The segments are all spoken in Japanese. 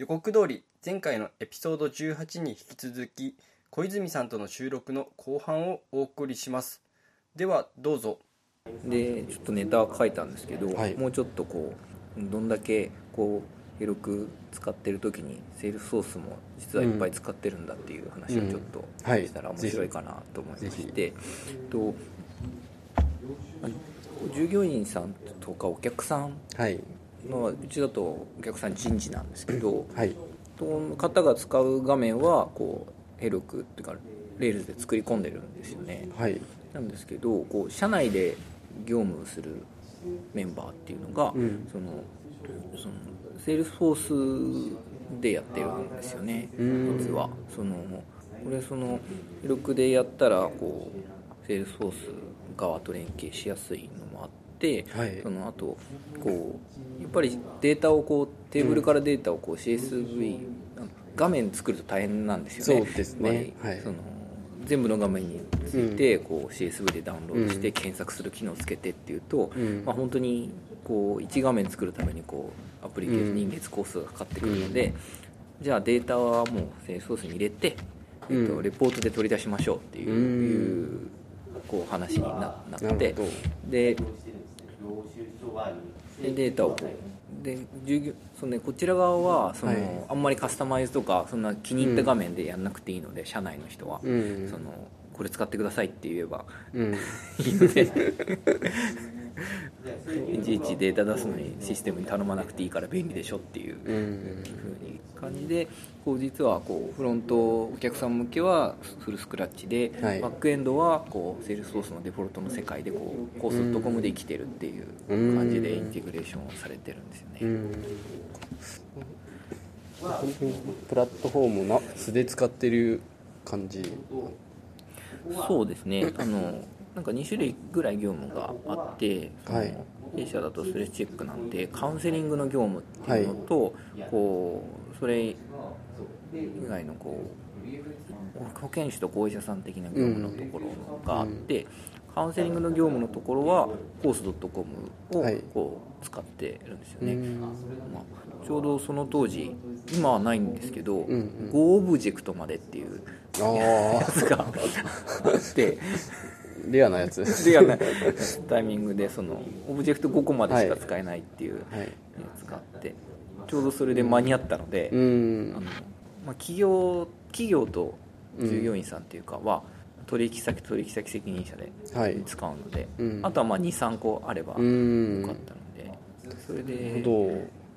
予告通り前回のエピソード18に引き続き小泉さんとの収録の後半をお送りします。ではどうぞ。でちょっとネタは書いたんですけど、はい。もうちょっとこうどんだけこう広く使ってる時にセールスソースも実はいっぱい使ってるんだっていう話をちょっとうんはい。したら面白いかなと思いまして、えっとあ従業員さんとかお客さんはいのうちだとお客さん人事なんですけど、はい。方が使う画面はこうヘルクっていうかレールズで作り込んでるんですよね。はい。なんですけどこう社内で業務するメンバーっていうのが、うん。そのそのセールスフォースでやってるんですよねうん。実は。そのこれそのヘルクでやったらこうセールスフォース側と連携しやすいのもあって、はい。そのあとこうやっぱりデータをこうテーブルからデータをこう CSV、あの画面作ると大変なんですよね。そうですね。はい。その全部の画面についてこう CSV でダウンロードして検索する機能をつけてっていうと、うん。まあ、本当にこう1画面作るためにこうアプリケーションに月工数がかかってくるので、じゃあデータはもうセーソースに入れて、えっうと、んレポートで取り出しましょうっていう,、こう話にななってででデータを。こうで従業その、ね、こちら側はその、はい。あんまりカスタマイズとかそんな気に入った画面でやんなくていいので、社内の人は、うん。そのこれ使ってくださいって言えば。うん。いいので いちいちデータ出すのにシステムに頼まなくていいから便利でしょっていううん。ふうに感じでこう実はこうフロントお客さん向けはフルスクラッチで、はい。バックエンドはこうセールスソースのデフォルトの世界でこうコース .com で生きてるっていう感じでインテグレーションをされてるんですよね、うん本当にプラットフォームの素で使ってる感じ。そうですね。あのなんか2種類ぐらい業務があって、はい。弊社だとストレッチチェックなんてカウンセリングの業務っていうのと、こうそれ以外のこう保健師と行為者さん的な業務のところがあって、カウンセリングの業務のところはコース .com をはい。こう使ってるんですよね、うん。まあ、ちょうどその当時今はないんですけど、うんうん。Go オブジェクトまでっていうあやつがあってあレアなやつレアなタイミングでそのオブジェクト5個までしか使えないっていうはい。やつがあってちょうどそれで間に合ったので、うん。あのまあ、企業企業と従業員さんっていうかは、取引先取引先責任者ではい。使うので、うん。あとはまあ23個あればうよんかったので、それで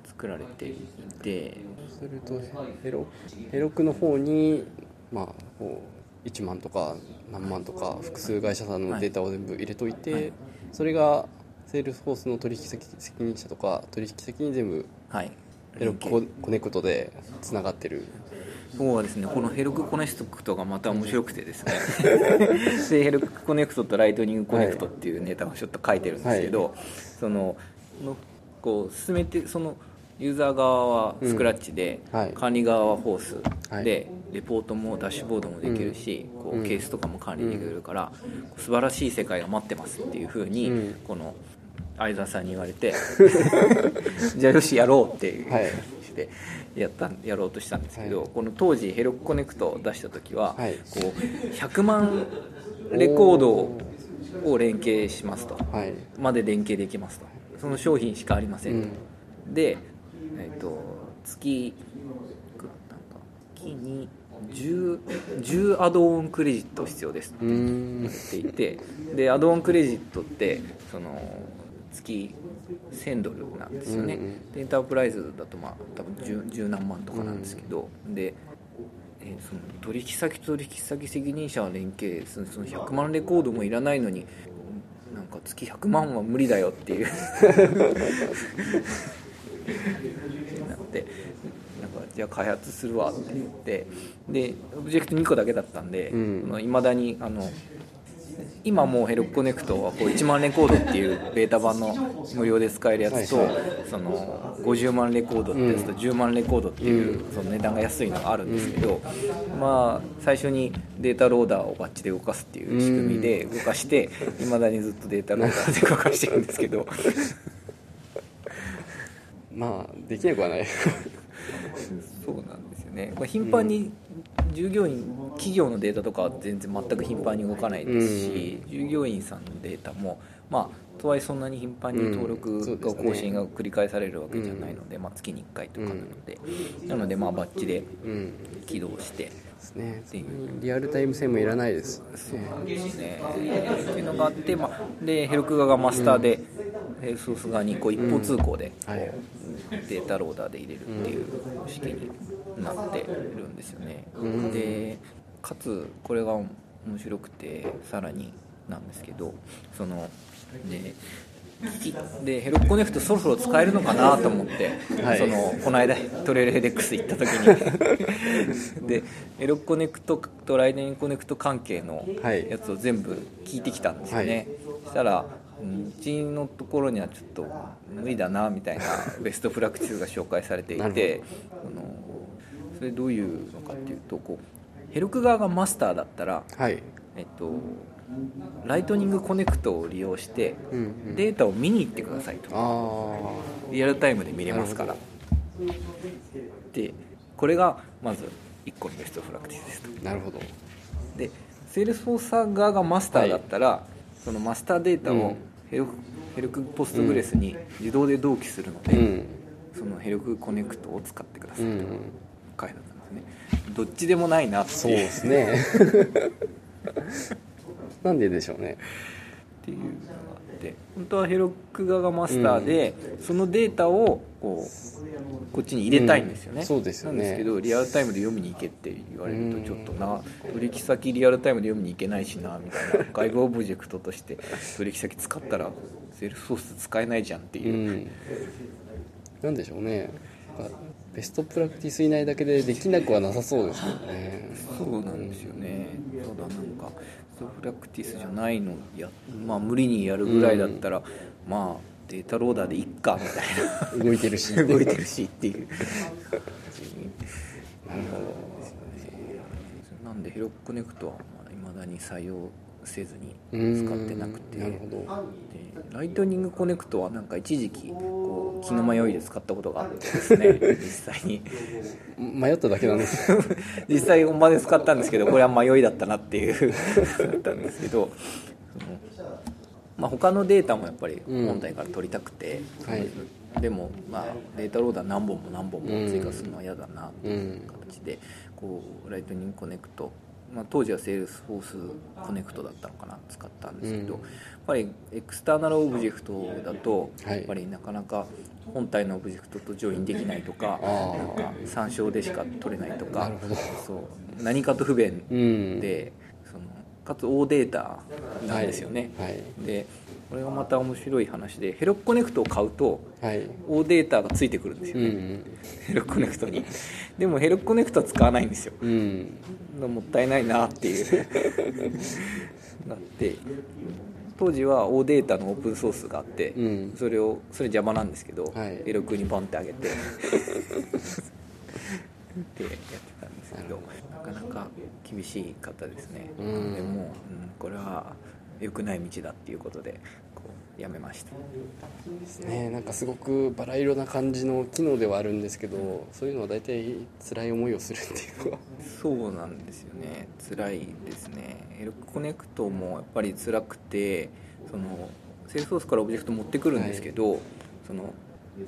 作られていてそれとヘロヘロクの方にまあこう1万とか何万とか複数会社さんのデータを全部入れといて、はい。それが Salesforce の取引先責任者とか取引先に全部はい。 Heroku コ Connect でつながってる。そうはですね。この Heroku Connect がまた面白くてですね。で Heroku Connect と Lightning Connect っていうネタをちょっと書いてるんですけど、そののこう進めてそのユーザー側はスクラッチで、うん。はい。管理側はフォースはい。で、レポートもダッシュボードもできるし、こううん。ケースとかも管理できるから、素晴らしい世界が待ってますっていうふうに、うんこの相沢さんに言われて じゃあよしやろうっていう、はい。してやったやろうとしたんですけど、はい。この当時ヘロクコネクトを出した時は、はい。こう100万レコードを連携しますと。はい。まで連携できますと。その商品しかありませんと、で、えっと月いくらなんか月に 10, 10アドオンクレジット必要です。ってう言ん。っていてでアドオンクレジットってその月1000ドルなんですよね、うんうん。でエンタープライズだとまあ多分 10, 10何万とかなんですけど、で、えーその取引先と取引先責任者は連携そのその100万レコードもいらないのになんか月100万は無理だよっていう なってなんかじゃあ開発するわって言ってでオブジェクト2個だけだったんでうん。いま、未だにあの今もうヘルクコネクトはこう1万レコードっていうベータ版の無料で使えるやつと、その50万レコードってやつと10万レコードっていうその値段が安いのがあるんですけど、まあ最初にデータローダーをバッチで動かすっていう仕組みで動かしていまだにずっとデータローダーで動かしてるんですけどまあできなくはない。そうなんですよね、まあ、頻繁に従業員、企業のデータとかは全然全く頻繁に動かないですし、従業員さんのデータもまあとはいえそんなに頻繁に登録が更新が繰り返されるわけじゃないので、まあ、月に1回とかなので、なのでまあバッチで起動して、ですね。リアルタイム性もいらないです。そうなんですね。っていうのがあって、まあ、でヘルク側がマスターで、ヘルソース側にこう一方通行で、はい。データローダーで入れるっていう方式になってるんですよね、でかつこれが面白くてさらになんですけどそのできで Heroku Connect そろそろ使えるのかなと思って、はい。そのこの間 TrailheaDX 行った時に。で Heroku Connect と Lightning Connect 関係のはい。やつを全部聞いてきたんですよね、はい。そしたらうちのところにはちょっと無理だなみたいなベストプラクティスが紹介されていてあのそれどういうのかっていうとこう Heroku 側がマスターだったら、はい。えっと、ライトニングコネクトを利用してうんうん。データを見に行ってくださいと。あリアルタイムで見れますから。でこれがまず1個のベストプラクティスですと。あなるほど。でセールスフォース側がマスターだったら、そのマスターデータをうん。 Heroku、Heroku Postgres に自動で同期するので、うん。その Heroku Connect を使ってくださいと。うん書いてあったんですね。どっちでもないなってそう。いうですねなんででしょうね。っていうのがあって本当は Heroku 側がマスターで、そのデータをこうこっちに入れたいんですよね、うん。そうですよね。なんですけどリアルタイムで読みに行けって言われるとちょっとな、取引先リアルタイムで読みに行けないしなみたいな。外部オブジェクトとして 取引先使ったらセールスフォース使えないじゃんってういう、ん。なんでしょうね。ベストプラクティス以外だけでできなくはなさそうですよね。そうなんですよね。ただなんかベストプラクティスじゃないのや、まあ、無理にやるぐらいだったら、まあデータローダーでいっかみたいな。動いてるし。動いてるしっていう。なるほなんで Heroku Connect はまだ未だに採用せずに使ってなくて。なるほど。でライトニングコネクトはなんか一時期こう気の迷いで使ったことがあってですね。実際に。迷っただけなんです。よ 実際本番で使ったんですけどこれは迷いだったなっていう。だったんですけど。まあ、他のデータもやっぱり本体から取りたくて、はい。でも、まあ、データローダー何本も何本も追加するのは嫌だなっていううん。形でこうライトニングコネクト、まあ、当時はセールスフォースコネクトだったのかな使ったんですけど、うん。やっぱりエクスターナルオブジェクトだと、はい。やっぱりなかなか本体のオブジェクトとジョインできないとかなんか参照でしか取れないとかそう。何かと不便うん。で、そのかつ OData なんですよね、はい。でこれがまた面白い話で Heroku Connect を買うとはい。 OData がついてくるんですよね、うん。 Heroku Connect に。でも Heroku Connect は使わないんですよ。うん。もったいないなっていう。なって当時は大データのオープンソースがあって、うん。それをそれ邪魔なんですけど、はい。ヘロクにポンってあげて。ってやってたんですけどなかなか厳しい方ですね、うん。でも、うん、これは良くない道だっていうことでこうやめました。ねなんかすごくバラ色な感じの機能ではあるんですけどそういうのは大体辛い思いをするっていうのは。そうなんですよね。辛いですね。エルコネクトもやっぱり辛くてそのセールスソースからオブジェクト持ってくるんですけど、その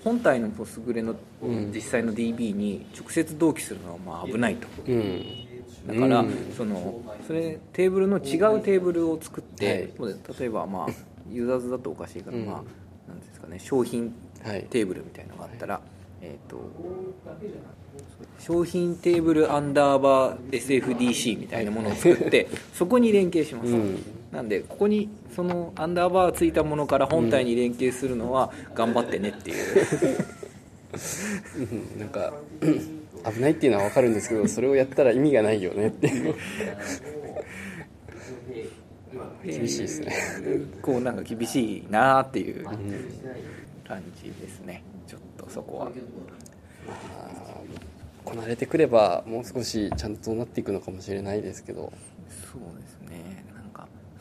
本体のポスグレのうん。実際の DB に直接同期するのはまあ危ないと。うんだから、うん。そのそれテーブルの違うテーブルを作って、例えばまあユーザーズだとおかしいから、うん。まあなんですかね商品はい。テーブルみたいなのがあったら、えー、と商品テーブルアンダーバー SFDC みたいなものを作ってそこに連携します、うん。なんでここにそのアンダーバーついたものから本体に連携するのは頑張ってねっていう、うん。なんか危ないっていうのは分かるんですけどそれをやったら意味がないよねっていう。厳しいですね。こうなんか厳しいなっていう感じですね。ちょっとそこは。こなれてくればもう少しちゃんとなっていくのかもしれないですけど。そうですね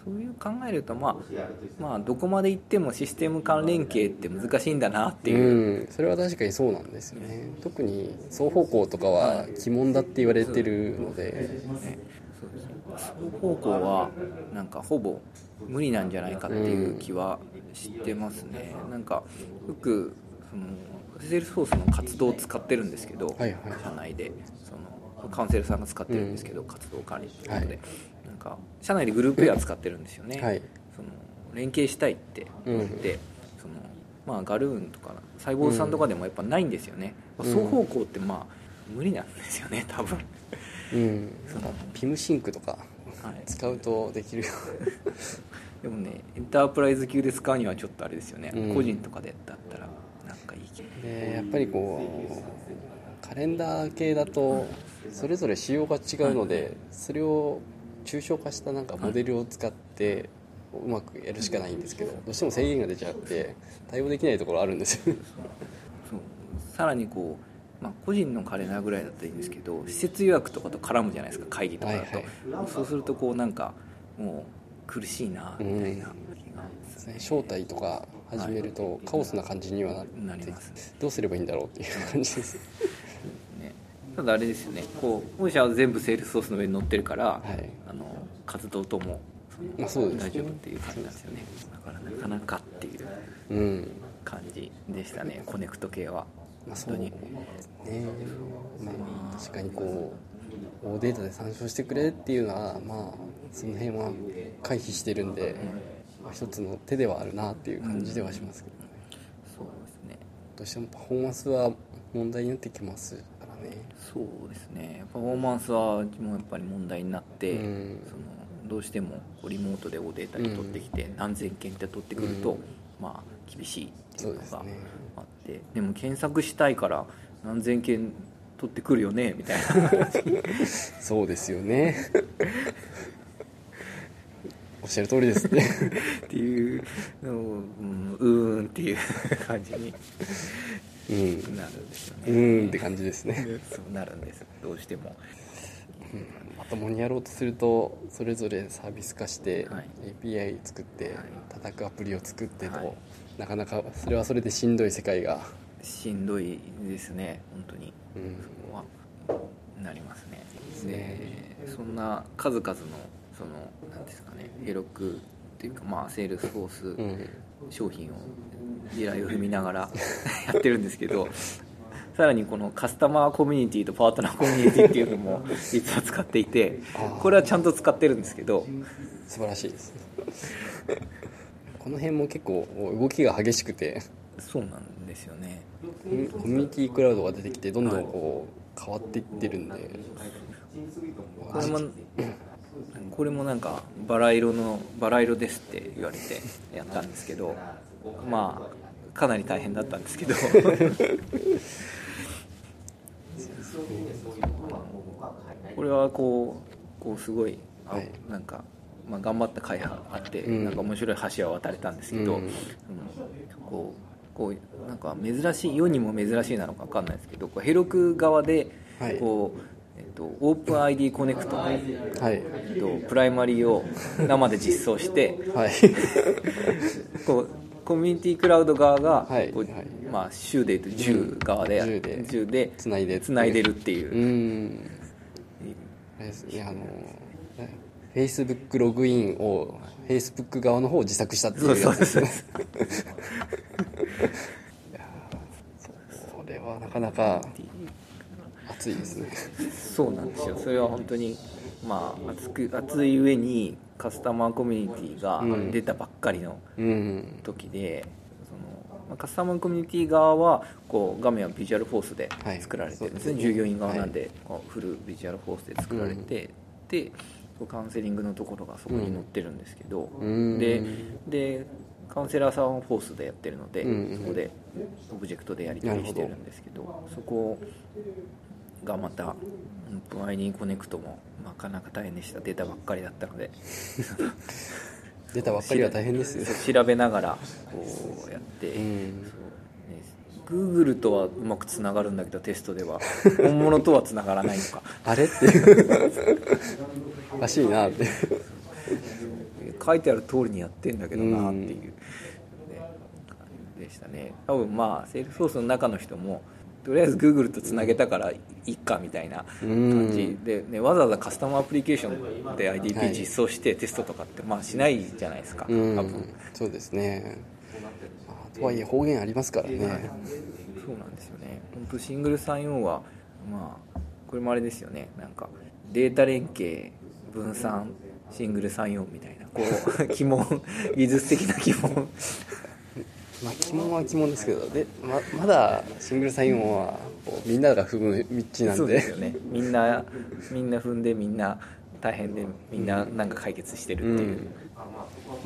そういう考えると、まあ、まあどこまで行ってもシステム間連携って難しいんだなっていう、うん、それは確かにそうなんですよね。特に双方向とかは鬼門だって言われてるので、ね、そうですね。双方向はなんかほぼ無理なんじゃないかっていう気はしてますね、なんかよくそのセールスフォースの活動を使ってるんですけど、はいはい社内で。そのカウンセルさんが使ってるんですけど、活動管理ということで、はいなんか社内でグループウェア使ってるんですよね、はい。その連携したいって言って、そのまあ、ガルーンとか細胞さんとかでもやっぱないんですよね、うん。双方向ってまあ無理なんですよね多分。うん。そのピムシンクとかはい。使うとできるよ。でもねエンタープライズ級で使うにはちょっとあれですよね、うん。個人とかでだったらなんかいい気でやっぱりこうカレンダー系だとそれぞれ仕様が違うのでそれを抽象化したなんかモデルを使ってうまくやるしかないんですけどどうしても制限が出ちゃって対応できないところあるんですよ。そうさらにこう、まあ、個人のカレンダーぐらいだったらいいんですけど施設予約とかと絡むじゃないですか会議とかだと、はいそうするとこうなんかもう苦しいなみたいな気が、招待とか始めるとカオスな感じにはなってなります。ねどうすればいいんだろうっていう感じです。ね。ただあれですよね。こう御社は全部セールスソースの上に乗ってるから、はい活動とも大丈夫っていう感じなんですよね。だからなかなかっていううん。感じでしたね。コネクト系は。まあそうね。本当にまあ確かにこう大データで参照してくれっていうのはまあその辺は回避してるんで、まあ一つの手ではあるなっていう感じではしますけどね、そうですね。どうしてもパフォーマンスは問題になってきますね。そうですね。パフォーマンスはもうやっぱり問題になって、うん。そのどうしてもこうリモートでおデータに取ってきて、何千件って取ってくると、うん。まあ厳しいっていうのがあってで,、も検索したいから何千件取ってくるよねみたいな。そうですよね。おっしゃる通りですね。っていうのを、うん、うーんっていう感じにうん。なるん。ですようね、ーんって感じですね。そうなるんですどうしても。まともにやろうとするとそれぞれサービス化して、はい。API 作って叩くアプリを作ってと、はい。なかなかそれはそれでしんどい世界が、しんどいですね。本当に。うん。そこはなりますね。ね。でそんな数々のそのなんですかね Heroku っていうかまあセールスフォースうん。商品を地雷を踏みながら やってるんですけどさらにこのカスタマーコミュニティとパートナーコミュニティっていうのも実は使っていてこれはちゃんと使ってるんですけど素晴らしいですこの辺も結構動きが激しくてそうなんですよね。コミュニティクラウドが出てきてどんどんこう変わっていってるんで、これもこれもなんかバラ色のバラ色ですって言われてやったんですけどまあかなり大変だったんですけど。これはこうこうすごい、あはい。なんか、まあ、頑張った回があって、うん。なんか面白い橋は渡れたんですけど、うん。うん。こうこうなんか珍しい世にも珍しいなのか分かんないですけどこうヘロク側ではい。こう、えっと、オープン ID コネクトの、はい。えっと、プライマリーを生で実装してはい。こうコミュニティクラウド側が、こうはい。はいまあ、州でいうと10側でや10で。10でつないでつないでるっていう。う、ん。あれですねあのフェイスブックログインをフェイスブック側の方を自作したっていうやつ。ですねいやーこれはなかなか熱いですね。そうなんですよ。それは本当にまあ熱く熱い上にカスタマーコミュニティがうん。出たばっかりのうん。時で、そのまあカスタマーコミュニティ側はこう画面はビジュアルフォースではい。作られてるんですね、従業員側なんで、こうフルビジュアルフォースで作られて、でカウンセリングのところがそこに載ってるんですけど、うん。ででカウンセラーさんはフォースでやってるので、うん。そこでオブジェクトでやり取りしてるんですけどそこがまたオープン ID コネクトもなかなか大変でした。出たばっかりだったので。出たばっかりは大変ですよ。調べ ながらこうやって、うん。そうね、Google とはうまくつながるんだけどテストでは。本物とはつながらないのか。あれっていう。おかしいなって。書いてある通りにやってんだけどなっていう、ね、感じでしたね。多分まあセールスフォースの中の人もとりあえず Google とつなげたからいっかみたいな感じ。で、ね、わざわざカスタムアプリケーションで IDP 実装してテストとかってまあしないじゃないですか、多分。そうですね、まあ、とはいえ方言ありますからね。そうなんですよね。本当シングルサインオンはまあこれもあれですよね。なんかデータ連携分散シングルサインオンみたいなこう 鬼門技術的な鬼門まあ鬼門は鬼門ですけどでままだシングルサインオンはこうみんなが踏む道なんで。そうですよね。みんなみんな踏んでみんな大変でみんななんか解決してるっていう、うん、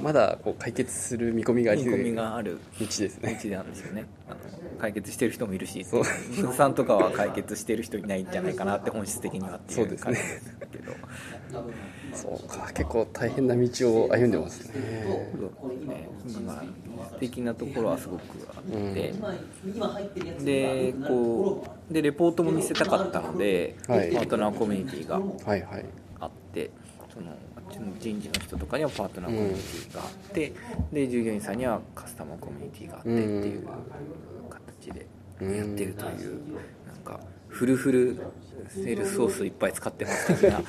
まだこう解決する見込みがある見込みがある道ですね。道なんですよね。あの解決してる人もいるし分散とかは解決してる人いないんじゃないかなって本質的にはっていう感じですけど。そうか結構大変な道を歩んでますね。ね。まあ的なところはすごくあって、うん、でこうでレポートも見せたかったので、はい、パートナーコミュニティがあって、はい。はい、その人事の人とかにはパートナーコミュニティがあって、うん、で従業員さんにはカスタマーコミュニティがあってっていう形でやってるという、なんかフルフルセールスソースいっぱい使ってます的な あの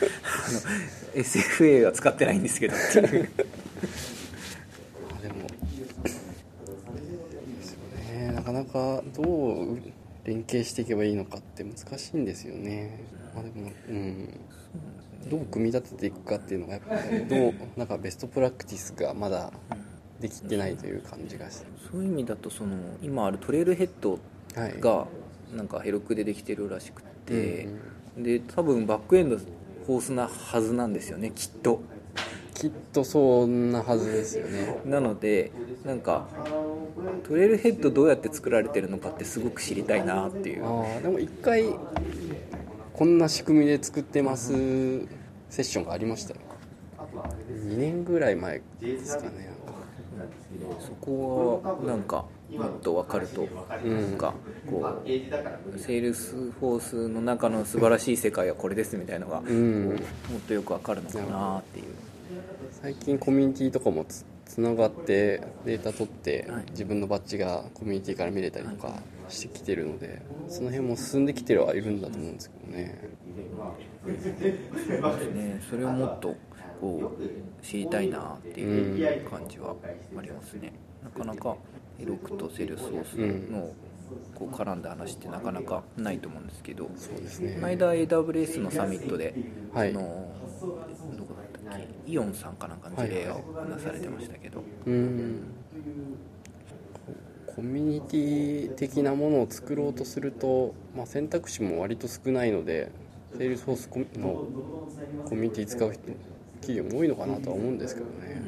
SFA は使ってないんですけどっていう。でもね。なかなかどう連携していけばいいのかって難しいんですよね。まあでもうんどう組み立てていくかっていうのがやっぱりどうなんかベストプラクティスがまだできてないという感じがしてそういう意味だとその今あるトレイルヘッドがなんかヘロクでできてるらしくて、うん、で多分バックエンドホースなはずなんですよねきっと。きっとそんなはずですよね。なのでなんかトレイルヘッドどうやって作られてるのかってすごく知りたいなっていう。あでも一回こんな仕組みで作ってますセッションがありましたよ。2年ぐらい前ですかね。そこはなんかもっと分かるとなんかこうセールスフォースの中の素晴らしい世界はこれですみたいなのが、もっとよく分かるのかなっていう。最近コミュニティとかもつつながってデータ取って自分のバッジがコミュニティから見れたりとかしてきてるのでその辺も進んできてはいるんだと思うんですけどね。ね。それをもっとこう知りたいなっていう感じはありますね、なかなかエロクとセルソースのこう絡んだ話ってなかなかないと思うんですけどそうですね。この間 AWS のサミットで、はい、のどこだったっけ？イオンさんかなんかの事例を話されてましたけど、はいはい、コミュニティ的なものを作ろうとすると、まあ、選択肢も割と少ないのでセールスフォースのコミュニティ使う人企業も多いのかなとは思うんですけどね、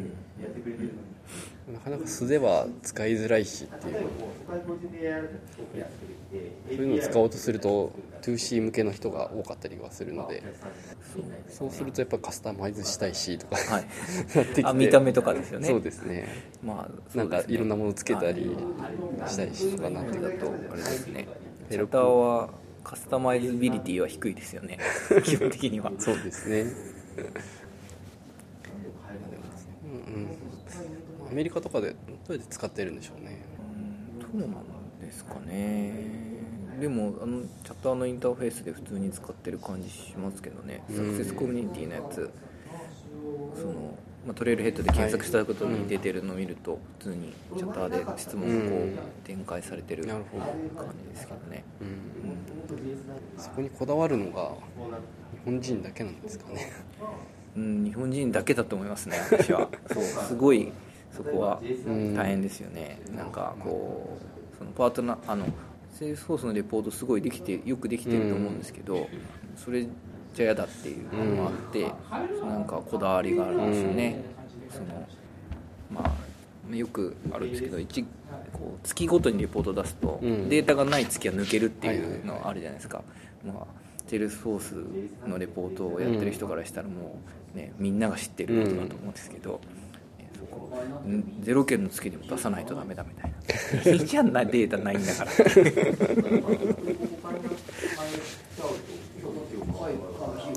なかなか素では使いづらいしっていう。そういうのを使おうとすると 2C 向けの人が多かったりはするのでそうするとやっぱカスタマイズしたいしとか、はい、なってきて見た目とかですよね。そうですね。まあ、ね、なんかいろんなものつけたりしたりしとかなってくると。あれですねチャターは カスタマイズビリティは低いですよね。基本的には。そうですね。アメリカとかでどうやって使ってるんでしょうね。どうなんですかねでもあのチャッターのインターフェースで普通に使ってる感じしますけどね。サクセスコミュニティのやつ。その、まあ、トレイルヘッドで検索したことに出てるのを見ると、普通にチャッターで質問をこう展開されてる感じですけどね、うん。うん、そこにこだわるのが日本人だけなんですかね。うん、日本人だけだと思いますね私は。そうすごいそこは大変ですよね、なんかこうそのパートナーあのセールスフォースのレポートすごいできてよくできてると思うんですけど、それじゃ嫌だっていうのもあって、うん、なんかこだわりがあるんですよね、そのまあよくあるんですけど一こう月ごとにレポート出すと、データがない月は抜けるっていうのあるじゃないですか、まあ、セールスフォースのレポートをやってる人からしたらもう、ね、みんなが知ってることだと思うんですけど、ゼロ件の月でも出さないとダメだみたいな。いいじゃんなデータないんだから。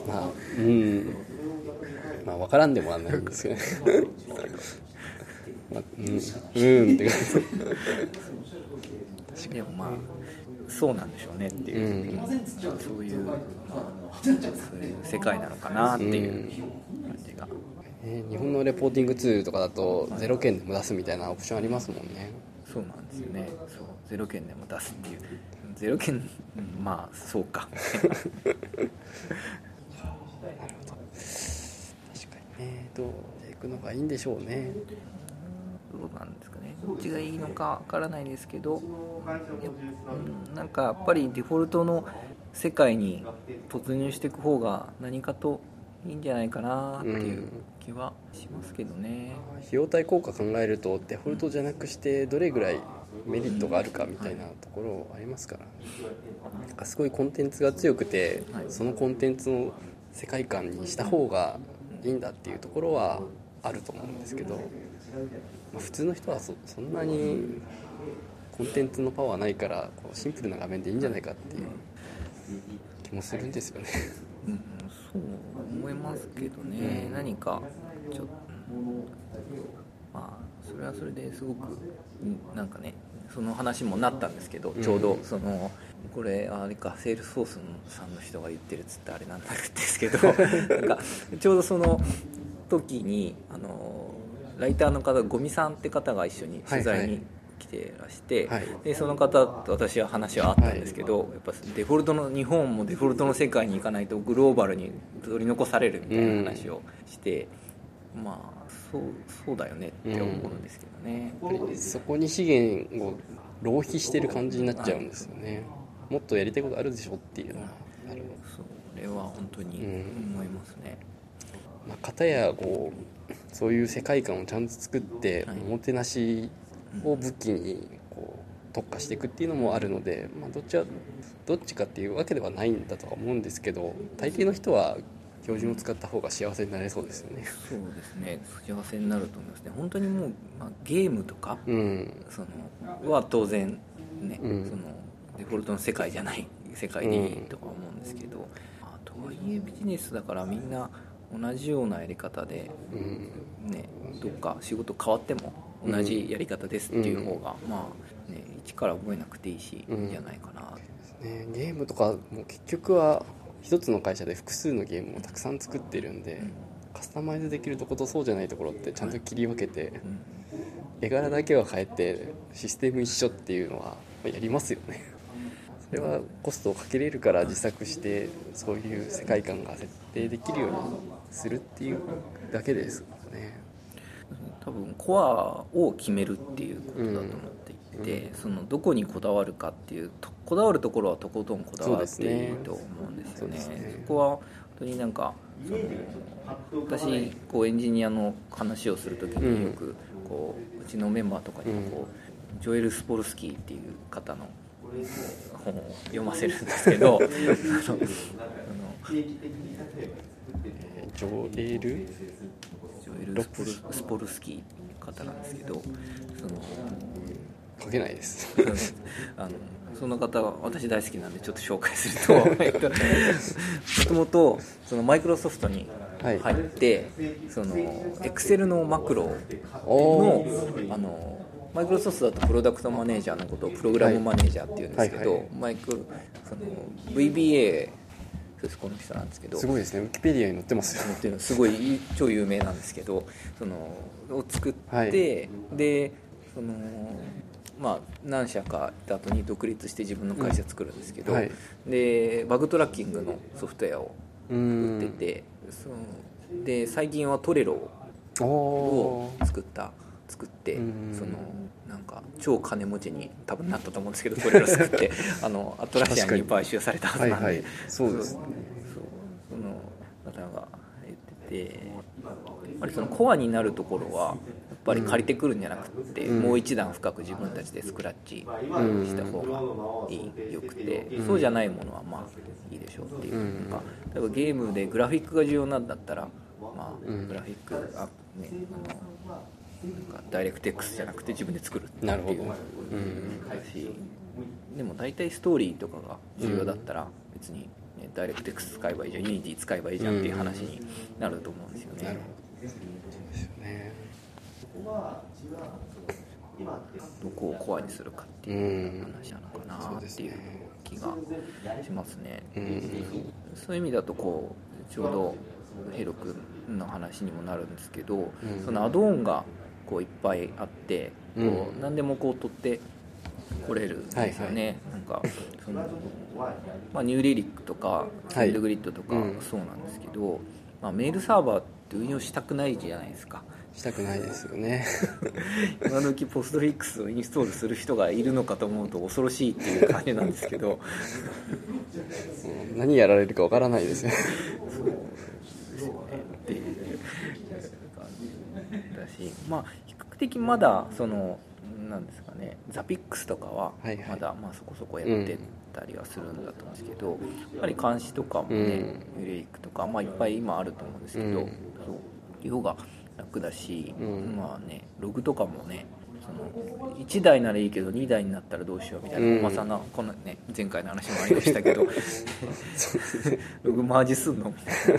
まあうん。まあ分からんでもはないんですけど。ねまあうん。うん。って感でもまあそうなん。でしょうねっていう、うん。そういう、まあ、そういう世界なのかなっていう感じが、じ、ね、日本のレポーティングツールとかだとゼロ件でも出すみたいなオプションありますもんね。そうなんですよね。そうゼロ件でも出すっていう。ゼロ件うんまあそうか。確かにね。どうしていくのがいいんでしょうね。どうなんですかね。どっちがいいのかわからないですけどなんかやっぱりデフォルトの世界に突入していく方が何かといいんじゃないかなっていう気はしますけどね、費用対効果考えるとデフォルトじゃなくしてどれぐらいメリットがあるかみたいなところありますから、なんかすごいコンテンツが強くて、はい。そのコンテンツの世界観にした方がいいんだっていうところはあると思うんですけど、まあ普通の人はそそんなにコンテンツのパワーないからこうシンプルな画面でいいんじゃないかっていう気もするんですよね。うん、思いますけどね、何かちょっとまあそれはそれですごくうんなんかねその話もなったんですけど、ちょうどそのこれあれかセールスフォースさんの人が言ってるっつってあれなんですけど なんかちょうどその時にあのライターの方ゴミさんって方が一緒に取材に来てらして、はい。でその方と私は話はあったんですけど、やっぱデフォルトの日本もデフォルトの世界に行かないとグローバルに取り残されるみたいな話をして、まあそうそうだよねって思うんですけどね、やっぱりそこに資源を浪費してる感じになっちゃうんですよね。もっとやりたいことあるでしょっていうのは。あるそれは本当に思いますね、まあ、片やこうそういう世界観をちゃんと作ってはい。おもてなしを武器にこう特化していくっていうのもあるので、まあ、どっちはどっちかっていうわけではないんだとは思うんですけど大抵の人は標準を使った方が幸せになれそうですよね。そうですね。幸せになると思いますね。本当にもう、まあ、ゲームとかうん。そのは当然ね、うん。そのデフォルトの世界じゃない世界でいいとは思うんですけど、まあ、とはいえビジネスだからみんな同じようなやり方で、うん。ね、どっか仕事変わっても同じやり方ですっていう方が、まあね一から覚えなくていいし、うん。いいんじゃないかな。ね、ゲームとかも結局は一つの会社で複数のゲームをたくさん作ってるんで、カスタマイズできるところとそうじゃないところってちゃんと切り分けて、うん。絵柄だけは変えてシステム一緒っていうのはやりますよね。それはコストをかけれるから自作してそういう世界観が設定できるようにするっていうだけですね多分コアを決めるっていうことだと思っていて、そのどこにこだわるかっていうとこだわるところはとことんこだわっていいと思うんですよね。そね。そこは本当になんかその私こうエンジニアの話をするときによくこううちのメンバーとかにもこう、ジョエル・スポルスキーっていう方の本を読ませるんですけど あのジョエル？エルスポル・スポルスキー方なんですけどその書けないです。あのその方は私大好きなんでちょっと紹介するとえっと もともとそのマイクロソフトにはい。入って、そのエクセルのマクロおのー。あのマイクロソフトだとプロダクトマネージャーのことをプログラムマネージャーっていうんですけど、はいはい。マイクロその VBA そうです。この人なんですけど。すごいですね。ウィキペディアに載ってますよ。っていうのすごい超有名なんですけどそのを作って、はい。でそのまあ何社かいた後に独立して自分の会社作るんですけど、はい。でバグトラッキングのソフトウェアをう売んってて、そので最近はトレロおをー。作った作ってうんそのなんか超金持ちに多分なったと思うんですけどトレロ作って あのアトラシアンに買収されたはずなんで、はいはい。そうですね。その方が言っててやっぱりそのコアになるところはやっぱり借りてくるんじゃなくて、うん。もう一段深く自分たちでスクラッチした方がいいよくて、そうじゃないものはまあいいでしょうっていう。うんか例えばゲームでグラフィックが重要なんだったら、まあ、うん。グラフィックあ、ね、あのダイレクト X じゃなくて自分で作るっていう。なるほど。うん。だしでも大体ストーリーとかが重要だったら別に、ね、 DirectX 使えばいいじゃん Unity 使えばいいじゃんっていう話になると思うんですよね、なるほど。そうですよねどこをコアにするかってういうん話なのかなっていう気がしますね。うん。そういう意味だとこうちょうどヘロ君の話にもなるんですけど、うん。そのアドオンがこういっぱいあってこう、うん何でもこう取ってこれるんですよね、なんかその、まあ、ニューリリックとかセンドグリッドとかうん。そうなんですけど、まあ、メールサーバーって運用したくないじゃないですか。したくないですよね。今時ポストフィックスをインストールする人がいるのかと思うと恐ろしいっていう感じなんですけど。うん何やられるかわからないですよっていう感じだしまあ比較的まだそのなんですかねザピックスとかははいはい。まだまあそこそこやってたりはするんだと思うんですけど、やっぱり監視とかもね、ユレイクとか、まあ、いっぱい今あると思うんですけど、うん。そういう方が楽だし、うん。まあねログとかもねその1台ならいいけど2台になったらどうしようみたいな、うん。まさなこのね前回の話もありましたけど ログマージすんの？みたい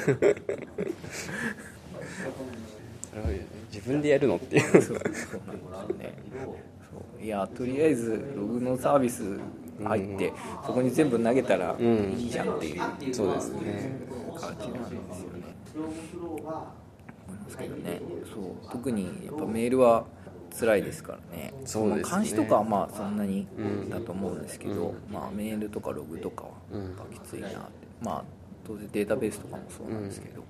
な自分でやるのっていう。そうそうなんですよね。いやとりあえずログのサービス入って、そこに全部投げたらん。いいじゃんっていう。そうですね。感じなんですよね。思いますけどね。そう。特にやっぱメールは辛いですからね。そうですね。まあ監視とかはまあそんなにうん。だと思うんですけど、まあ、メールとかログとかはうんやっぱきついなって、まあ当然データベースとかもそうなんですけど、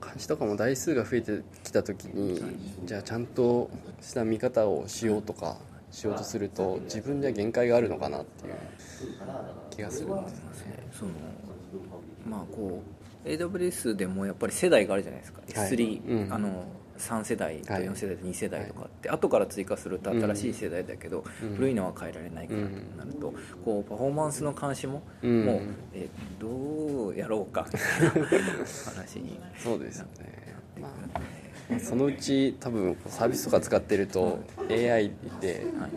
監視とかも台数が増えてきた時にじゃあちゃんとした見方をしようとかしようとすると自分では限界があるのかなっていう気がするんですね。そのまあこう AWS でもやっぱり世代があるじゃないですか、はい。S3、うん。あの3世代とはい。4世代と2世代とかって、後から追加すると新しい世代だけど、うん。古いのは変えられないからとなると、こうパフォーマンスの監視も、うん。もうえどうやろうかみたいな話に そうですよね、まあ、そのうち多分サービスとか使ってると AI ではい、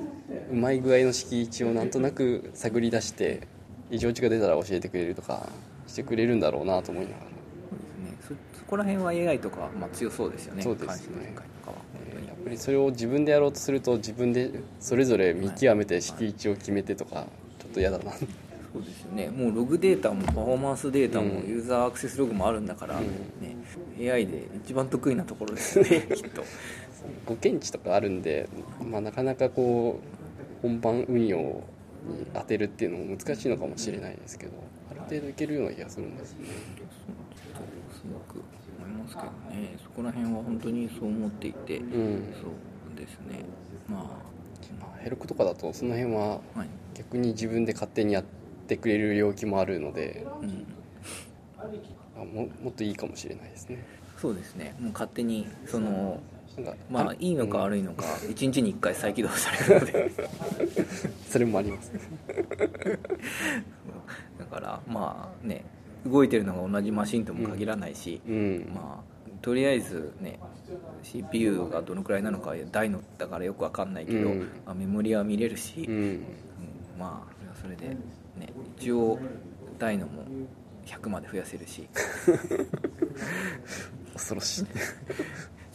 うまい具合の敷地をなんとなく探り出して異常値が出たら教えてくれるとかしてくれるんだろうなと思いながらそそこら辺は AI とかはまあ強そうですよねそうですね。やっぱりそれを自分でやろうとすると自分でそれぞれ見極めて敷地を決めてとかちょっと嫌だな。そうですよね。もうログデータもパフォーマンスデータもうん。ユーザーアクセスログもあるんだから、うん。ね、AI で一番得意なところですよね きっと。ご検知とかあるんで、まあ、なかなかこう本番運用に当てるっていうのも難しいのかもしれないですけどある程度いけるような気がするんですね。すごくますけどね。そこら辺は本当にそう思っていて、うん。そうですね。ままあヘルクとかだとその辺は逆に自分で勝手にやってくれる領域もあるのでうん、あももっといいかもしれないですね。そうですね。もう勝手にそのまあいいのか悪い、いのか1日に1回再起動されるので。う んそれもあります。だからまあね動いてるのが同じマシンとも限らないし、うん。まあとりあえずね CPU がどのくらいなのか大のだからよくわかんないけど、うん。まあメモリは見れるし、うん。うん。まあそれでね一応大のも100まで増やせるし。恐ろしい。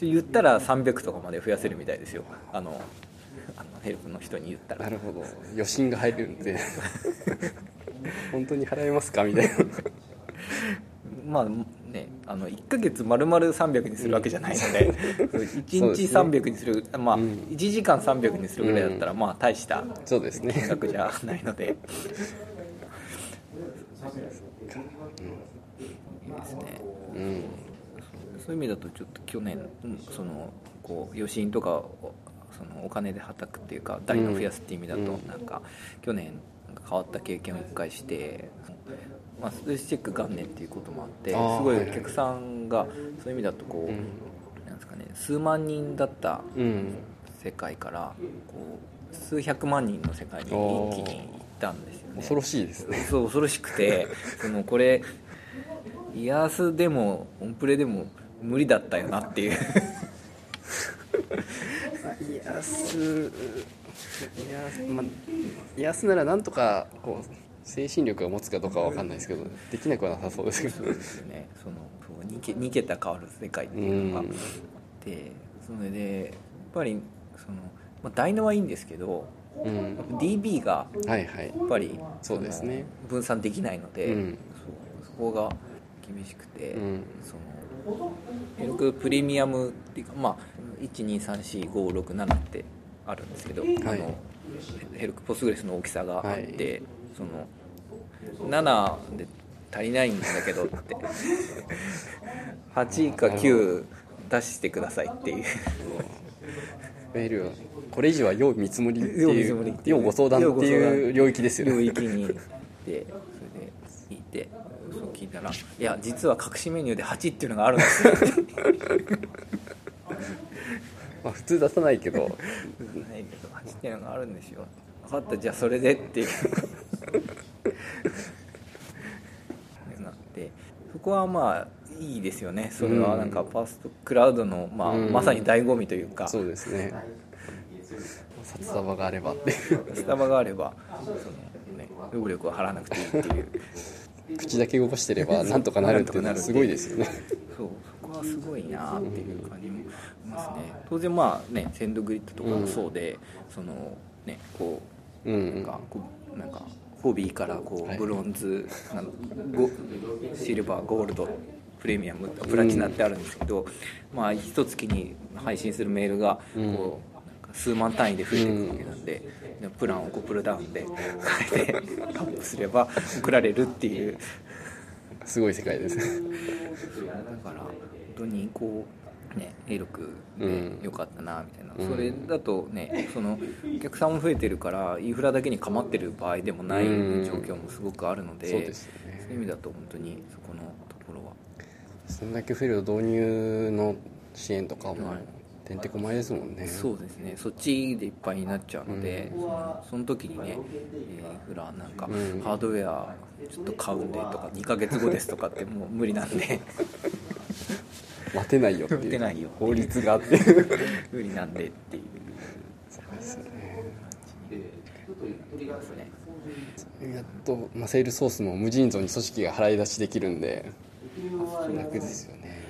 言ったら300とかまで増やせるみたいですよ。あのあのヘルプの人に言ったら。なるほど。余震が入るんで。本当に払えますか？みたいなまあねあの1ヶ月丸々300にするわけじゃないので、1うですね300にする、まあうん。1時間300にするぐらいだったら、まあ大したそうですね。金額じゃないので。いいですね。うん。そういう意味だとちょっと去年うんそのこう余震とかをそのお金ではたくっていうか代の増やすっていう意味だと、うん。なんか去年変わった経験を一回して、まあ、スペースチェック元年っていうこともあってすごいお客さんがそういう意味だとこう、うんなんですかね数万人だったうん世界からこう数百万人の世界に一気に行ったんですよね。恐ろしいですね。そう恐ろしくてそのこれイヤースでもオンプレでも無理だったよなっていう。イヤスイヤスまあイヤスならなんとかこう精神力が持つかどうかは分かんないですけどできなくはなさそうですけど。ね。そのそう 2, け2桁変わる世界っていうのが。あってそれでやっぱりその、まあ、ダイナはいいんですけどうん、DB がはいはい。やっぱりそうですね。分散できないので、うん。そこが厳しくて、うん。そのヘルクプレミアムっていうかまあ1234567ってあるんですけど、はい。あのヘルクポスグレスの大きさがあって、その7で足りないんだけどって。8か9出してくださいっていう。いわゆるこれ以上は要見積もりっていう要ご相談っていう領域ですよね。領域に行ってそれで聞いてそう聞いたら「いや実は隠しメニューで8っていうのがあるんですよ」まあ普通出さないけど。ないけど8っていうのがあるんですよ。分かったじゃあそれでっていうなってそこはまあいいですよね。それはなんかファーストクラウドの、まあうん。まさに醍醐味というか。そうですね。札束があればっていう。スタバがあればその、ね、労力を払わなくていいっていう。口だけ動かしてればなんとかなるっていうのはすごいですよね。そうそこはすごいなっていう感じもしますね。当然まあねセンドグリッドとかもそうで、そのねこううん。なんかこうなんかホビーからこはい。うブロンズ、なんかゴシルバーゴールドプレミアムプラチナってあるんですけど、まあ一月に配信するメールがこう、数万単位で増えていくわけなんで、でプランをこうプルダウンで変えてアップすれば送られるっていう。すごい世界ですね。だから本当にこうね A6 うん。でよかったなみたいな、うん。それだとねそのお客さんも増えてるからインフラだけに構ってる場合でもないうん。状況もすごくあるので、そうですよね。そういう意味だと本当にそこのところは。そんだけフェルド導入の支援とかもはい。てんてこまいですもんね。そうですね。そっちでいっぱいになっちゃうので、うん。そのその時にねえーインフラなんか、うん。ハードウェアちょっと買うんでとか2ヶ月後ですとかってもう無理なんで待てないよっていう。待てないよ法律があって。無理なんでっていう。そうですよね。やっと、まあ、セールソースも無尽蔵に組織が払い出しできるんで楽ですよね。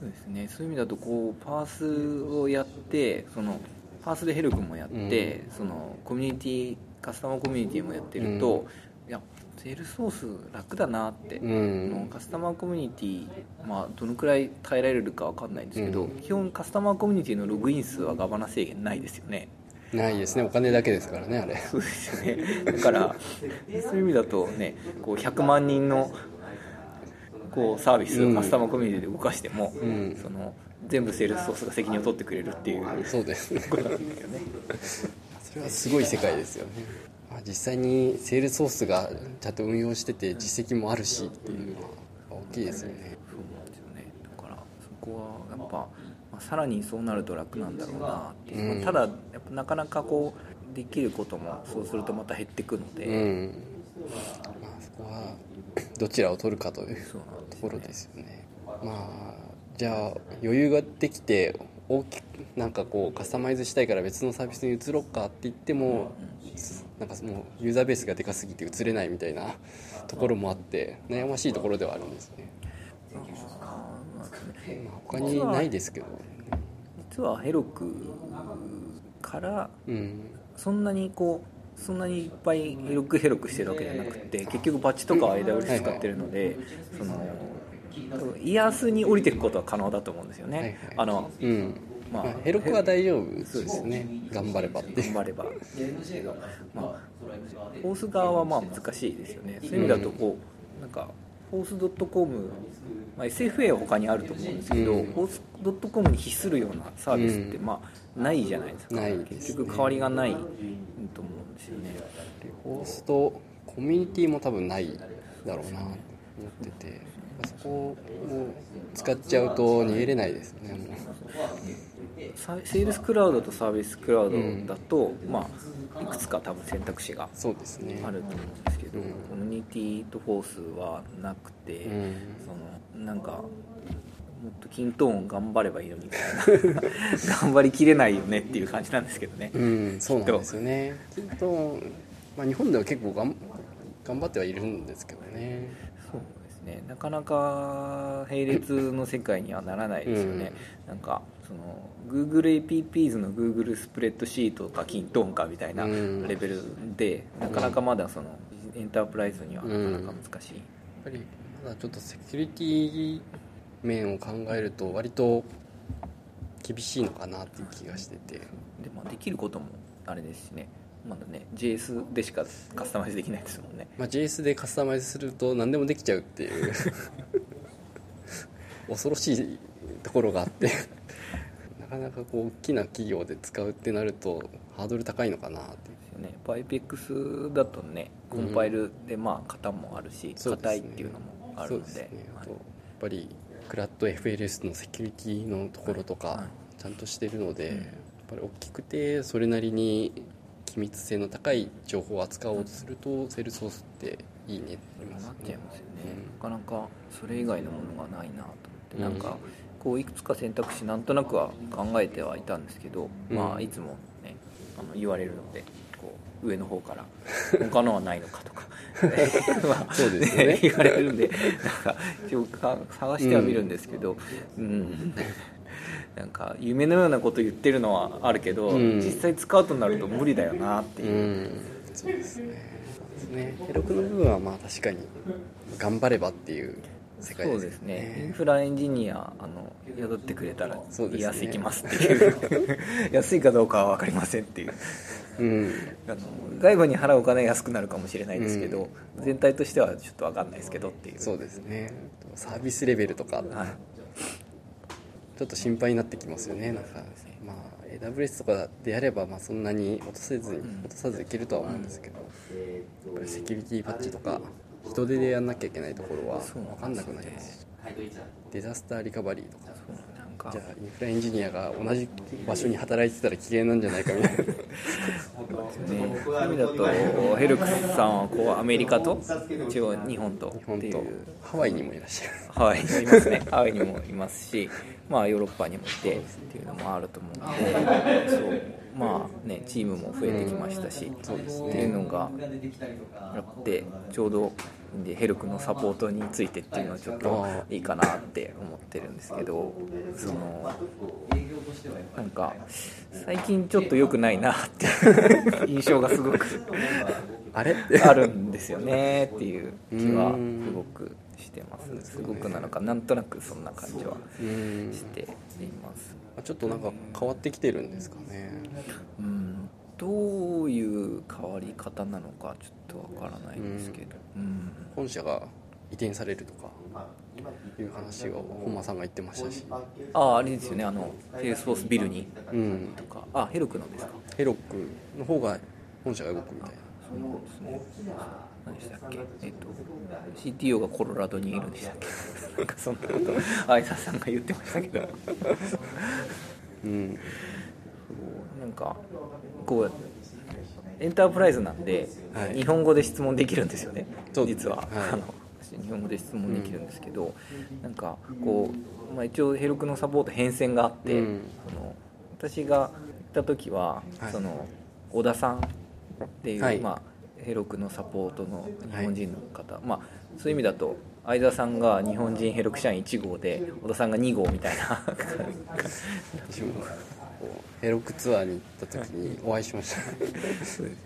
そうですね。そういう意味だとこうパースをやってそのパースでヘルクもやって、そのコミュニティカスタマーコミュニティもやってると、いやセールソース楽だなって、うん。カスタマーコミュニティまあどのくらい耐えられるかわかんないんですけど、うん。基本カスタマーコミュニティのログイン数はガバナ制限ないですよね。ないですね。お金だけですからねあれ。そうですよね。だからそういう意味だとねこう100万人のこうサービスをカスタマーコミュニティで動かしても、うん。その全部セールスソースが責任を取ってくれるっていう。そうですね。それはすごい世界ですよね、まあ、実際にセールソースがちゃんと運用してて実績もあるしっていうのは大きいですよね。そうなんですよね。だからそこはやっぱ、まあ、さらにそうなると楽なんだろうなって。いう、うん。まあただやっぱなかなかこうできることもそうするとまた減ってくので、うん。まあそこは どちらを取るかというところですよね。まあじゃあ余裕ができて大きくなんかこうカスタマイズしたいから別のサービスに移ろうかって言ってもなんかもうユーザーベースがでかすぎて移れないみたいなところもあって悩ましいところではあるんですね、他にないですけど。実はヘロクからうん。そんなにこうそんなにいっぱいヘロクヘロクしてるわけじゃなくて結局バッチとかは AWS 使ってるので、そのイヤースに降りていくことは可能だと思うんですよね、あのうんまあまあ、ヘロクは大丈夫ですね。頑張ればって。頑張れば。まあフォース側はまあ難しいですよね。そういう意味だとこうなんかフォース .com、まあ、SFA は他にあると思うんですけど、うん。フォース .com に比するようなサービスってうん。まあないじゃないですか。ないですね。結局変わりがないと思うんですよね。ホーストコミュニティも多分ないだろうなと思っててそこを使っちゃうと逃げれないですよね。もう。サセールスクラウドとサービスクラウドだと、まあいくつか多分選択肢があると思うんですけど、うん。コミュニティとフォースはなくて、うん。そのなんかもっと均等音頑張ればいいのにみたいな 頑張りきれないよねっていう感じなんですけどね、うんそうなんですよね。きっと、まあ、日本では結構がん頑張ってはいるんですけどねねなかなか並列の世界にはならないですよね、うん、なんかその GoogleAPPs の Google スプレッドシートかキントンかみたいなレベルで、うん、なかなかまだそのエンタープライズにはなかなか難しい、うん、やっぱりまだちょっとセキュリティ面を考えると割と厳しいのかなっていう気がしてて。で,、まあ、できることもあれですしねまだね JS でしかカスタマイズできないですもんね、まあ、JS でカスタマイズすると何でもできちゃうっていう。恐ろしいところがあって。なかなかこう大きな企業で使うってなるとハードル高いのかなっていう。ね。パイペックスだとねコンパイルでまあ型もあるし硬、うん、いっていうのもあるので、ね、あとやっぱりクラッド FLS のセキュリティのところとかちゃんとしてるので、やっぱり大きくてそれなりに機密性の高い情報を扱おうとすると、セールソースっていいねってなっちゃいますよね、なかなかそれ以外のものがないなと思って、なんかこういくつか選択肢なんとなくは考えてはいたんですけど、まあいつもねあの言われるのでこう上の方から 他のはないのかとか。まあ、そうですね。言われるんでなんか一応探してはみるんですけど、うん、うんなんか夢のようなこと言ってるのはあるけど、うん、実際使うとなると無理だよなっていう、うん、そうですね。ね。ヘロクの部分はまあ確かに頑張ればっていう世界ですね。そうですね。インフラエンジニアあの宿ってくれたら安いきますっていう、ね、安いかどうかは分かりませんっていう、うん、あの外部に払うお金は安くなるかもしれないですけど、うん、全体としてはちょっと分かんないですけどっていう。そうですね。サービスレベルとか、はいちょっと心配になってきますよね。なんか、まあ、AWS とかであればまあそんなに落とせずに落とさずいけるとは思うんですけどやっぱりセキュリティパッチとか人手でやんなきゃいけないところは分かんなくなります。しデザスターリカバリーとかじゃあインフラエンジニアが同じ場所に働いてたら危険なんじゃないかみたいな。ね、そういう意味だとヘルクスさんはこうアメリカと一応日本と日本とハワイにもいらっしゃる。ハワイにもいますね。ハワイにもいますしまあヨーロッパにもいてっていうのもあると思うのでそうまあねチームも増えてきましたし、うんね、っていうのがあってちょうどでヘルクのサポートについてっていうのはちょっといいかなって思ってるんですけどそのなんか最近ちょっと良くないなって。印象がすごく あれ？あるんですよねっていう気はすごくしてます。すごくなのかなんとなくそんな感じはしています。ちょっとなんか変わってきてるんですかね。うんどういう変わり方なのかちょっとわからないんですけど、うん、本社が移転されるとかいう話を本間さんが言ってましたし。あああれですよね。あのヘルスフォースビルに。とか、うん、あヘロクのですか？ヘロクの方が本社が動くみたいな。そうですね。何でしたっけ？えっと CTO がコロラドにいるんでしたっけ？なんかそんなこと相沢さんが言ってましたけど。うんなんかこうエンタープライズなんで、はい、日本語で質問できるんですよね。実は、はい、あの日本語で質問できるんですけど、うん、なんかこう、まあ、一応ヘルクのサポート変遷があって、うん、その私が行った時は、はい、その小田さんっていう、はい、まあ、ヘロクのサポートの日本人の方、まあ、そういう意味だと相田さんが日本人ヘロク社員1号で小田さんが2号みたいなヘロクツアーに行った時にお会いしました。そうですね。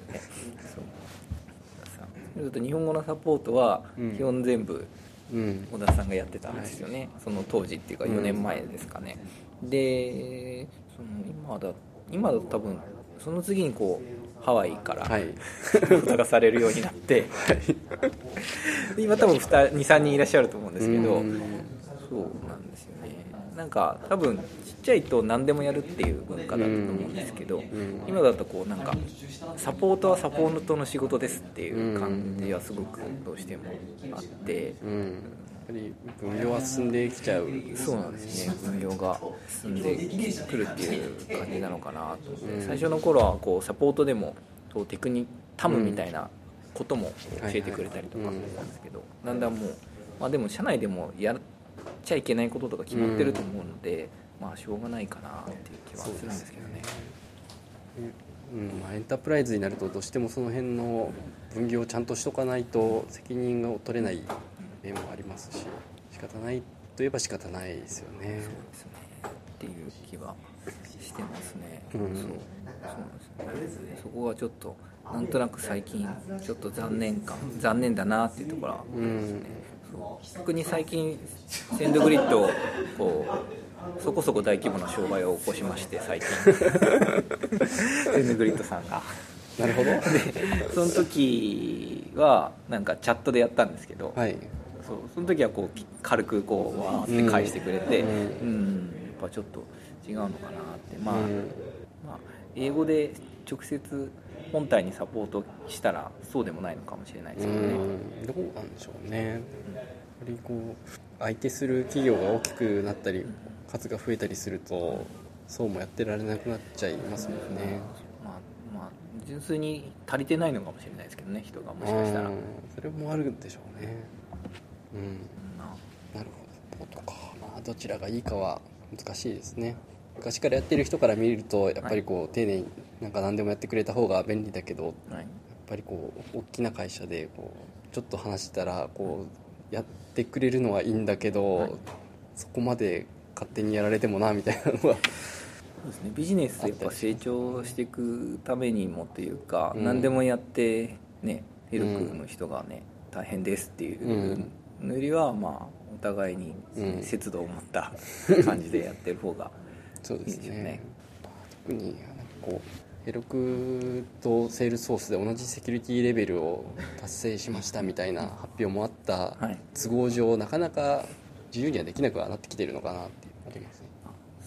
そうと日本語のサポートは基本全部小田さんがやってたんですよね、うん、その当時っていうか4年前ですかね、うん、でその今だ今だと多分その次にこうハワイから探されるようになって、はい、今多分23人いらっしゃると思うんですけどそうなんですよね。なんか多分ちっちゃいと何でもやるっていう文化だと思うんですけど今だとこうなんかサポートはサポートの仕事ですっていう感じはすごくどうしてもあって。ぱり分業は進んできちゃう、そうなんですね。分業が進んでくるっていう感じなのかなと思って、うん、最初の頃はこうサポートでもそうテクニタムみたいなことも教えてくれたりとかしたんですけど、だんだんもう、まあ、でも社内でもやっちゃいけないこととか決まってると思うので、まあしょうがないかなっていう気はするんですけどね。うん。まあ、エンタープライズになるとどうしてもその辺の分業をちゃんとしとかないと責任が取れない面もありますし仕方ないといえば仕方ないですよね。そうですね。っていう気はしてますね、うん。そうそうなんですねそこがちょっとなんとなく最近ちょっと残念感残念だなっていうところはうん。そう。特に最近センドグリッドをこうそこそこ大規模な障害を起こしまして最近。センドグリッドさんが。なるほど。その時はなんかチャットでやったんですけど、はい。そうその時はこうき軽くこうわーって返してくれてううんん、やっぱちょっと違うのかなって。まあ、うん。まあ英語で直接本体にサポートしたらそうでもないのかもしれないですけどね、うん。どうなんでしょうね。やっぱりこう相手する企業が大きくなったり数が増えたりするとそうもやってられなくなっちゃいますもんね。まあまあ純粋に足りてないのかもしれないですけどね人がもしかしたら、うんそれもあるんでしょうね。うん。まなるほど。とか、まあ、どちらがいいかは難しいですね。昔からやってる人から見るとやっぱりこう、丁寧になんか何でもやってくれた方が便利だけどやっあはいぱりこう大きな会社でこうちょっと話したらこうやってくれるのはいいんだけど、はい。そこまで勝手にやられてもなみたいなのは。そうですね。ビジネスやっぱ成長していくためにもというか、うん。何でもやってねヘルクの人がね、大変ですっていうのよりはまあお互いにうん。節度を持った感じでやってる方が そうですね。いいですよね。特にこう Heroku とセールスフォースで同じセキュリティレベルを達成しましたみたいな発表もあったはい。都合上なかなか自由にはできなくはなってきてるのかなって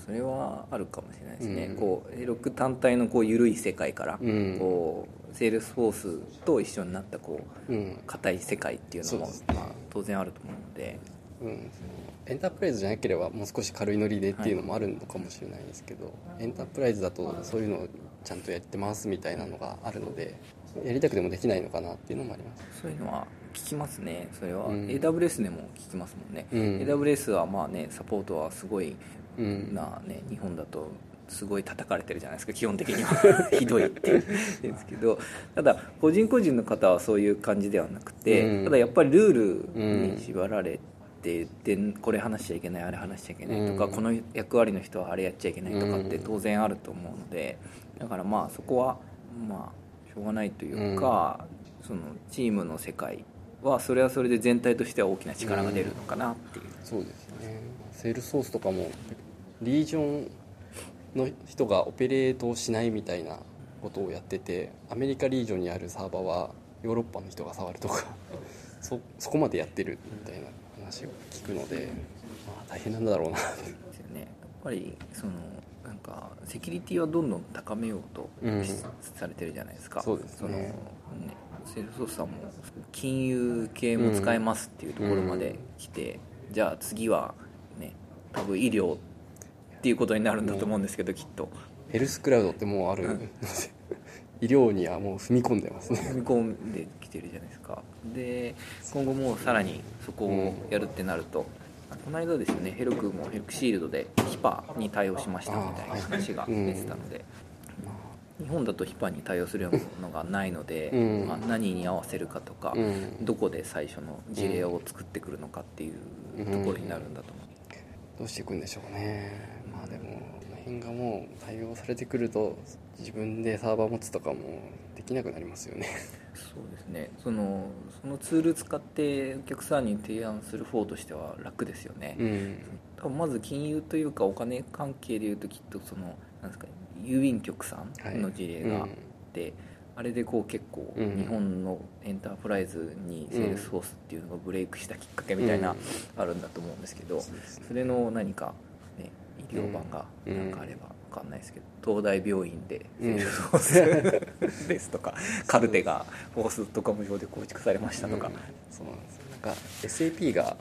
それはあるかもしれないですね、うん。こう Heroku 単体のこう緩い世界から、うん。こうセールスフォースと一緒になったこううん。硬い世界っていうのもね。まあ、当然あると思うので。うん、エンタープライズじゃなければもう少し軽いノリでっていうのもあるのかもしれないですけど、エンタープライズだとそういうのをちゃんとやってますみたいなのがあるのでやりたくてもできないのかなっていうのもあります。そういうのは聞きますねそれは、うん。AWS でも聞きますもんね、うん。AWS はまあねサポートはすごいうん。な、ね、日本だとすごい叩かれてるじゃないですか基本的には。ひどいって言うんですけど。ただ個人個人の方はそういう感じではなくて、うん。ただやっぱりルールに縛られて、でこれ話しちゃいけないあれ話しちゃいけないとか、うん。この役割の人はあれやっちゃいけないとかってうん。当然あると思うのでだからまあそこはまあしょうがないというか、そのチームの世界はそれはそれで全体としては大きな力が出るのかなっていう、そうですね。セールスソースとかもリージョンの人がオペレートをしないみたいなことをやっててアメリカリージョンにあるサーバーはヨーロッパの人が触るとか そそこまでやってるみたいな話を聞くので、まあ、大変なんだろうなって。ですよね。やっぱりそのなんかセキュリティはどんどん高めようとうん。しされてるじゃないですか、そうですね。のねセールスフォースさんも金融系も使えますっていうところまで来て、じゃあ次はね多分医療っていうことになるんだと思うんですけどきっと。ヘルスクラウドってもうある。ので 医療にはもう踏み込んでますね。踏み込んできてるじゃないですか。で今後もうさらにそこをやるってなると、この間ですよねヘルクもヘルクシールドでヒパに対応しましたみたいな話が出てたので、日本だとヒパに対応するようなのがないので、うん。まあ、何に合わせるかとか、うん。どこで最初の事例を作ってくるのかっていうところになるんだと思う、どうしていくんでしょうね。まあでもこの辺がもう対応されてくると自分でサーバー持つとかもできなくなりますよね。そうですね。そのそのツール使ってお客さんに提案する方としては楽ですよね、うん。多分まず金融というかお金関係でいうときっとそのなんですか郵便局さんの事例があって、あれでこう結構うん。日本のエンタープライズにセールスフォースっていうのがブレイクしたきっかけみたいなうん。あるんだと思うんですけど、それの何か、ね、医療版がかあれば分かんないですけど東大病院でセうん。ールスフォースですとか カルテがフォースとか無料で構築されましたとか、うん。そうなんですよ。なんか SAP があの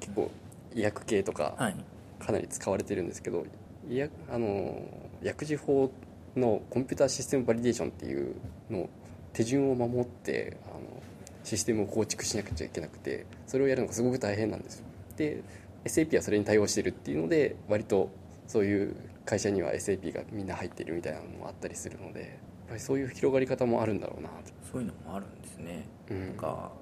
結構医薬系とかはい。かなり使われてるんですけど医薬あの薬事法のコンピューターシステムバリデーションっていうの手順を守ってあのシステムを構築しなくちゃいけなくてそれをやるのがすごく大変なんですよ。で SAP はそれに対応してるっていうので割とそういう会社には SAP がみんな入ってるみたいなのもあったりするのでぱりそういう広がり方もあるんだろうなと。そういうのもあるんですね、うん。なんか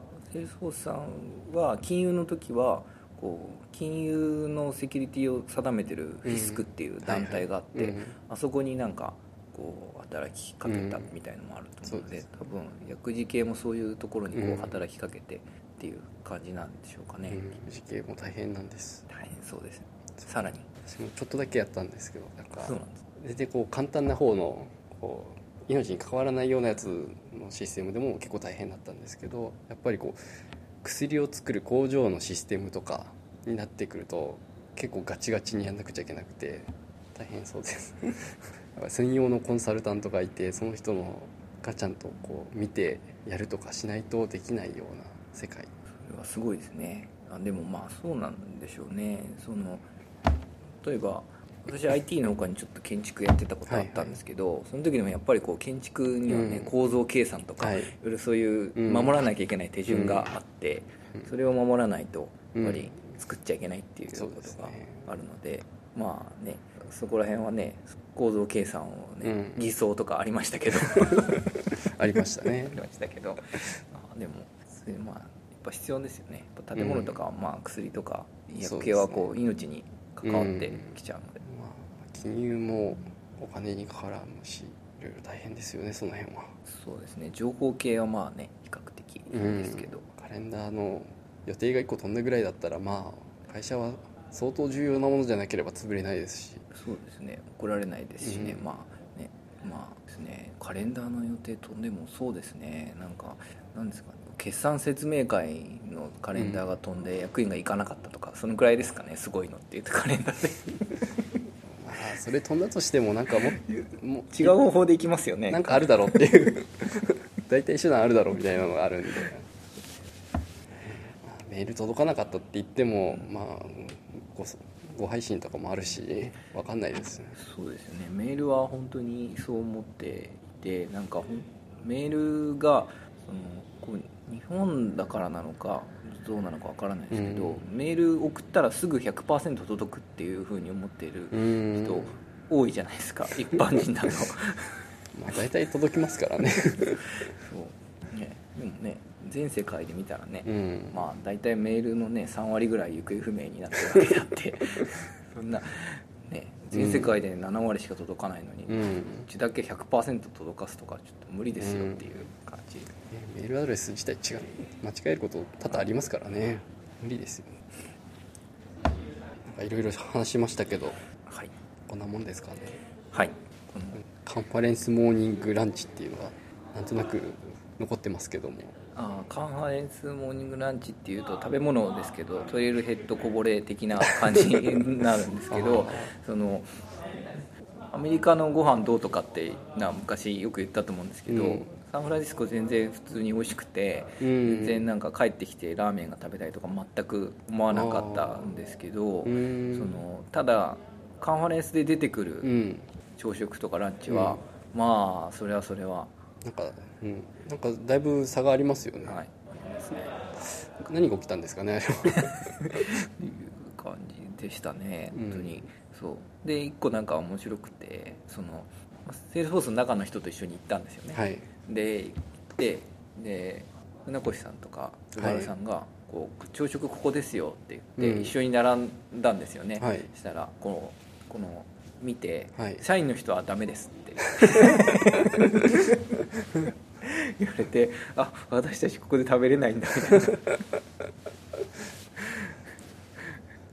さんは金融の時はこう金融のセキュリティを定めてるフィスクっていう団体があって、あそこになんかこう働きかけたみたいのもあると思うので,、うん多分薬事系もそういうところにこう働きかけてっていう感じなんでしょうかね、うん時系も大変なんです。大変そうです。ねさらに。私もちょっとだけやったんですけどなんかそうなんです。全然こう簡単な方のこう命に関わらないようなやつのシステムでも結構大変だったんですけどやっぱりこう薬を作る工場のシステムとかになってくると結構ガチガチにやんなくちゃいけなくて大変そうです。専用のコンサルタントがいてその人のがちゃんとこう見てやるとかしないとできないような世界。それはすごいですね。あでもまあそうなんでしょうね。その例えば私 IT の他にちょっと建築やってたことあったんですけど、その時でもやっぱりこう建築にはね、うん。構造計算とか、はい。い、ろいろそういううん。守らなきゃいけない手順があって、うん。それを守らないとうんやっぱり作っちゃいけないっていうことがあるのでまあねそこら辺はね構造計算をね、うん。偽装とかありましたけど。ありましたね。ありましたけど。あでもそれまあやっぱ必要ですよね。建物とかはまあ薬とか医薬系はこう命に関わってきちゃうので、まあ、金融もお金に絡むしいろいろ大変ですよねその辺は。そうですね。情報系はまあね比較的いいんですけど、うん。カレンダーの予定が1個飛んだぐらいだったらまあ会社は相当重要なものじゃなければ潰れないですし。そうですね。怒られないですしね、うん。まあねまあですね。カレンダーの予定飛んでもそうですね。なんかなんですかね。決算説明会のカレンダーが飛んで役員が行かなかったとかそのくらいですかね。すごいのって言うとカレンダーで。まあそれ飛んだとしてもなんかもも違う方法で行きますよね。なんかあるだろうっていう。大体手段あるだろうみたいなのがあるんで、まあメール届かなかったって言ってもまあごご配信とかもあるし分かんないですね。そうですよね。メールは本当にそう思っていてなんかメールがそのこう日本だからなのかどうなのかわからないですけど、うん。メール送ったらすぐ100%届くっていうふうに思っているうん。人多いじゃないですか 一般人だと。そまあ、大体届きますからね。う、ね、でもね全世界で見たらね、うん。まあ大体メールのね3割ぐらい行方不明になってるわけであって。そんなね全世界で7割しか届かないのに、ううんちだけ100%届かすとかちょっと無理ですよっていう感じ、ねメールアドレス自体違う。間違えること多々ありますからね。無理ですよ。なんかいろいろ話しましたけどはい。こんなもんですかね。はい。カンファレンスモーニングランチっていうのがなんとなく残ってますけどもあーカンファレンスモーニングランチっていうと食べ物ですけどトイレヘッドこぼれ的な感じになるんですけどそのアメリカのご飯どうとかってな昔よく言ったと思うんですけど、うん。サンフランシスコ全然普通に美味しくて、うん。全然なんか帰ってきてラーメンが食べたいとか全く思わなかったんですけど、うん。そのただカンファレンスで出てくる、うん。朝食とかランチは、まあそれはそれは、なんか、うん、なんかだいぶ差がありますよね、はい、何が起きたんですかねいう感じでしたねうん。本当に、そう。で一個なんか面白くてそのセールスフォースの中の人と一緒に行ったんですよね、はい。で行ってで船越さんとか菅原さんがこう「朝食ここですよ」って言って、うん。一緒に並んだんですよね、はい。したらこのこの見て、はい。社員の人はダメです」って 言われて「あ私たちここで食べれないんだ」みたいな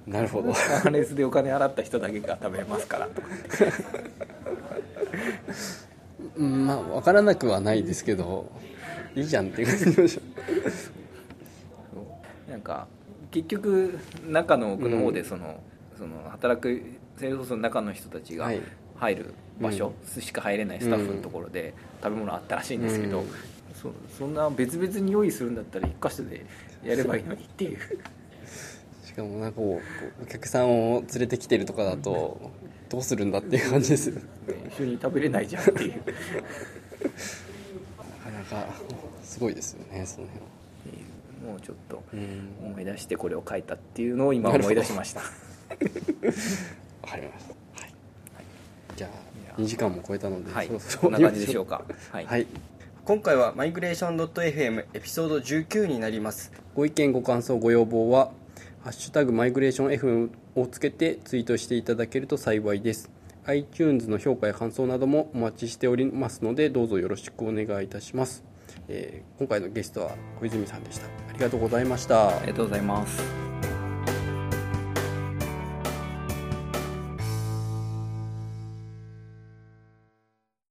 なるほど。カンファレンスでお金払った人だけが食べれますから。とかうんまあ分からなくはないですけどいいじゃんっていう感じでしょそう。なんか結局中の奥の方でその,、その働くセールの中の人たちがはい。入る場所うしか入れないスタッフのところで食べ物あったらしいんですけど、うん。そそんな別々に用意するんだったら一箇所でやればいいのにっていう。しかもなんかお客さんを連れてきてるとかだとどうするんだっていう感じですよな一緒に食べれないじゃんっていう。かなかすごいですよねその辺は。もうちょっとうん。思い出してこれを書いたっていうのを今思い出しました。わかりました2時間も超えたので、はい。んな感じでしょうか。はい、はい。今回はマイグレーション .fm エピソード19になります。ご意見ご感想ご要望は「ハッシュタグマイグレーション FM」をつけてツイートしていただけると幸いです。iTunes の評価や感想などもお待ちしておりますのでどうぞよろしくお願いいたします、えー今回のゲストは小泉さんでした。ありがとうございました。ありがとうございます